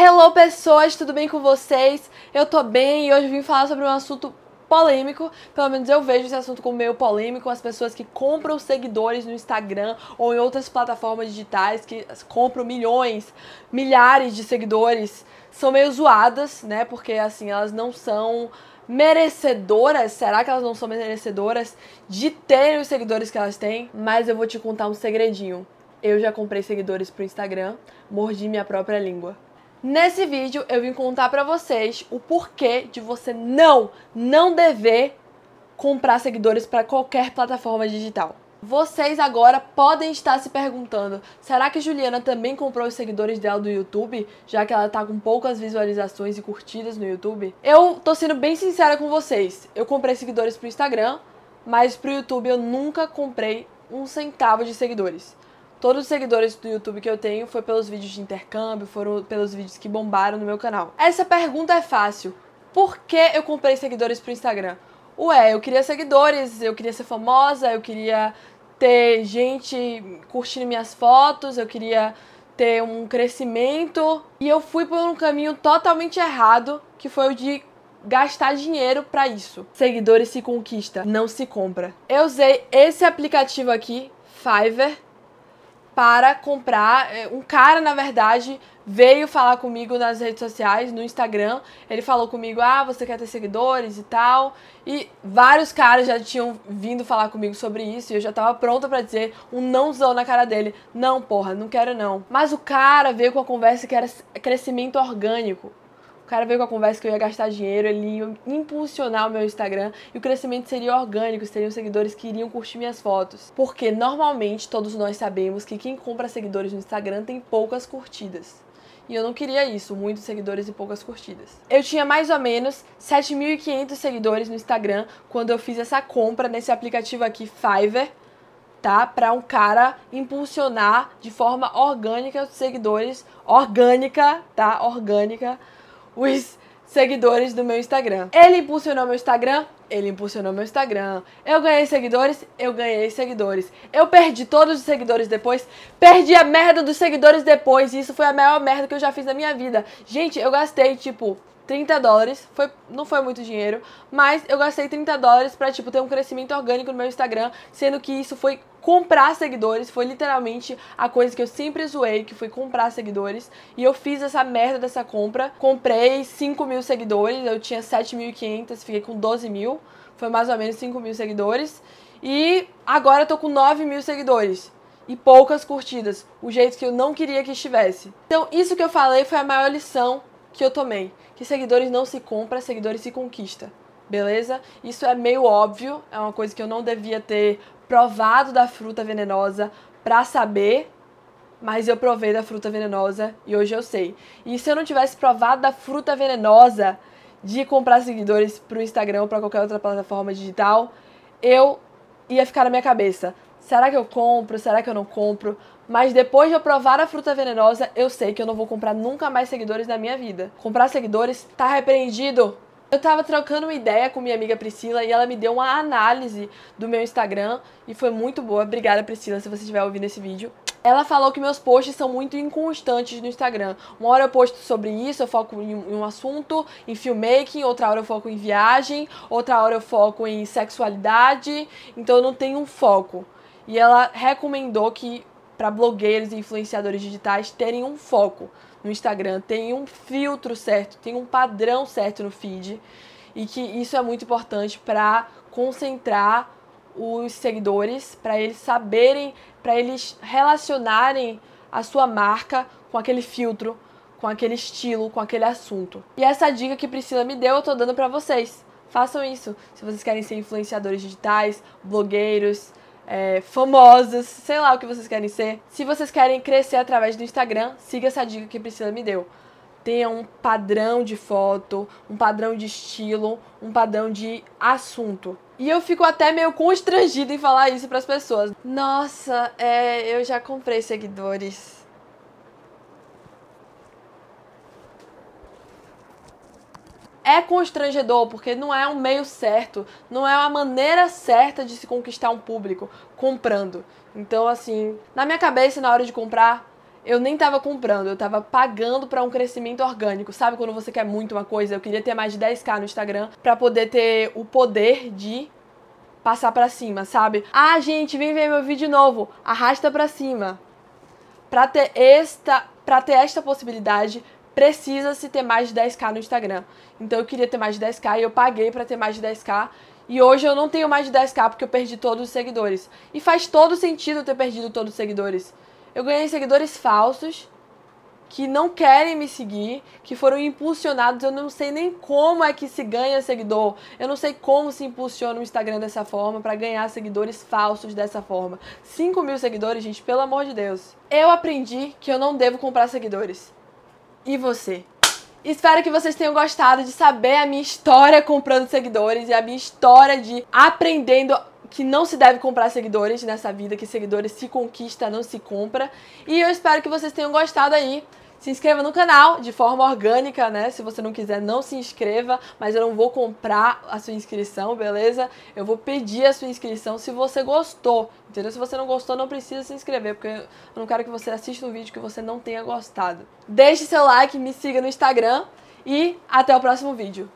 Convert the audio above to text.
Hello pessoas, tudo bem com vocês? Eu tô bem e hoje vim falar sobre um assunto polêmico, pelo menos eu vejo esse assunto como meio polêmico, as pessoas que compram seguidores no Instagram ou em outras plataformas digitais que compram milhões, milhares de seguidores, são meio zoadas, né? Porque assim, elas não são merecedoras, será que elas não são merecedoras de terem os seguidores que elas têm? Mas eu vou te contar um segredinho. Eu já comprei seguidores pro Instagram, mordi minha própria língua. Nesse vídeo eu vim contar pra vocês o porquê de você não, não dever comprar seguidores para qualquer plataforma digital. Vocês agora podem estar se perguntando: será que Juliana também comprou os seguidores dela do YouTube, já que ela tá com poucas visualizações e curtidas no YouTube? Eu tô sendo bem sincera com vocês. Eu comprei seguidores pro Instagram, mas pro YouTube eu nunca comprei um centavo de seguidores. Todos os seguidores do YouTube que eu tenho foi pelos vídeos de intercâmbio, foram pelos vídeos que bombaram no meu canal. Essa pergunta é fácil. Por que eu comprei seguidores pro Instagram? Ué, eu queria seguidores, eu queria ser famosa, eu queria ter gente curtindo minhas fotos, eu queria ter um crescimento. E eu fui por um caminho totalmente errado, que foi o de gastar dinheiro para isso. Seguidores se conquista, não se compra. Eu usei esse aplicativo aqui, Fiverr, para comprar. É, um cara, na verdade, veio falar comigo nas redes sociais, no Instagram. Ele falou comigo: ah, você quer ter seguidores e tal. E vários caras já tinham vindo falar comigo sobre isso e eu já tava pronta para dizer um nãozão na cara dele: não, porra, não quero não. Mas o cara veio com a conversa que era crescimento orgânico. Cara veio com a conversa que eu ia gastar dinheiro, ele ia impulsionar o meu Instagram e o crescimento seria orgânico, seriam seguidores que iriam curtir minhas fotos. Porque normalmente todos nós sabemos que quem compra seguidores no Instagram tem poucas curtidas. E eu não queria isso, muitos seguidores e poucas curtidas. Eu tinha mais ou menos 7.500 seguidores no Instagram quando eu fiz essa compra nesse aplicativo aqui, Fiverr, tá? Para um cara impulsionar de forma orgânica os seguidores, orgânica, tá? Orgânica os seguidores do meu Instagram. Ele impulsionou meu Instagram, ele impulsionou meu Instagram. Eu ganhei seguidores, eu ganhei seguidores. Eu perdi todos os seguidores depois, perdi a merda dos seguidores depois. E isso foi a maior merda que eu já fiz na minha vida. Gente, eu gastei tipo 30 dólares, foi, não foi muito dinheiro, mas eu gastei 30 dólares pra, tipo, ter um crescimento orgânico no meu Instagram, sendo que isso foi comprar seguidores, foi literalmente a coisa que eu sempre zoei, que foi comprar seguidores, e eu fiz essa merda dessa compra, comprei 5 mil seguidores, eu tinha 7.500, fiquei com 12 mil, foi mais ou menos 5 mil seguidores, e agora eu tô com 9 mil seguidores e poucas curtidas, o jeito que eu não queria que estivesse. Então, isso que eu falei foi a maior lição que eu tomei. Que seguidores não se compra, seguidores se conquista. Beleza? Isso é meio óbvio, é uma coisa que eu não devia ter provado da fruta venenosa pra saber, mas eu provei da fruta venenosa e hoje eu sei. E se eu não tivesse provado da fruta venenosa de comprar seguidores pro Instagram ou pra qualquer outra plataforma digital, eu ia ficar na minha cabeça. Será que eu compro? Será que eu não compro? Mas depois de eu provar a fruta venenosa, eu sei que eu não vou comprar nunca mais seguidores na minha vida. Comprar seguidores tá repreendido. Eu tava trocando uma ideia com minha amiga Priscila e ela me deu uma análise do meu Instagram e foi muito boa. Obrigada, Priscila, se você estiver ouvindo esse vídeo. Ela falou que meus posts são muito inconstantes no Instagram. Uma hora eu posto sobre isso, eu foco em um assunto, em filmmaking, outra hora eu foco em viagem, outra hora eu foco em sexualidade, então eu não tenho um foco. E ela recomendou que para blogueiros e influenciadores digitais terem um foco no Instagram, tem um filtro certo, tem um padrão certo no feed e que isso é muito importante para concentrar os seguidores, para eles saberem, para eles relacionarem a sua marca com aquele filtro, com aquele estilo, com aquele assunto. E essa dica que Priscila me deu, eu tô dando para vocês. Façam isso. Se vocês querem ser influenciadores digitais, blogueiros, é, famosos, sei lá o que vocês querem ser. Se vocês querem crescer através do Instagram, siga essa dica que a Priscila me deu. Tenha um padrão de foto, um padrão de estilo, um padrão de assunto. E eu fico até meio constrangida em falar isso para as pessoas. Nossa, é, eu já comprei seguidores é constrangedor, porque não é um meio certo, não é uma maneira certa de se conquistar um público comprando. Então, assim, na minha cabeça, na hora de comprar, eu nem tava comprando, eu tava pagando para um crescimento orgânico. Sabe quando você quer muito uma coisa? Eu queria ter mais de 10k no Instagram para poder ter o poder de passar para cima, sabe? Ah, gente, vem ver meu vídeo novo. Arrasta para cima. Para ter esta, para ter esta possibilidade, precisa-se ter mais de 10k no Instagram. Então eu queria ter mais de 10k e eu paguei para ter mais de 10k. E hoje eu não tenho mais de 10k porque eu perdi todos os seguidores. E faz todo sentido ter perdido todos os seguidores. Eu ganhei seguidores falsos que não querem me seguir, que foram impulsionados. Eu não sei nem como é que se ganha seguidor. Eu não sei como se impulsiona o Instagram dessa forma para ganhar seguidores falsos dessa forma. 5 mil seguidores, gente, pelo amor de Deus. Eu aprendi que eu não devo comprar seguidores. E você? Espero que vocês tenham gostado de saber a minha história comprando seguidores e a minha história de aprendendo que não se deve comprar seguidores nessa vida, que seguidores se conquista, não se compra. E eu espero que vocês tenham gostado aí. Se inscreva no canal de forma orgânica, né? Se você não quiser, não se inscreva, mas eu não vou comprar a sua inscrição, beleza? Eu vou pedir a sua inscrição se você gostou, entendeu? Se você não gostou, não precisa se inscrever, porque eu não quero que você assista um vídeo que você não tenha gostado. Deixe seu like, me siga no Instagram e até o próximo vídeo.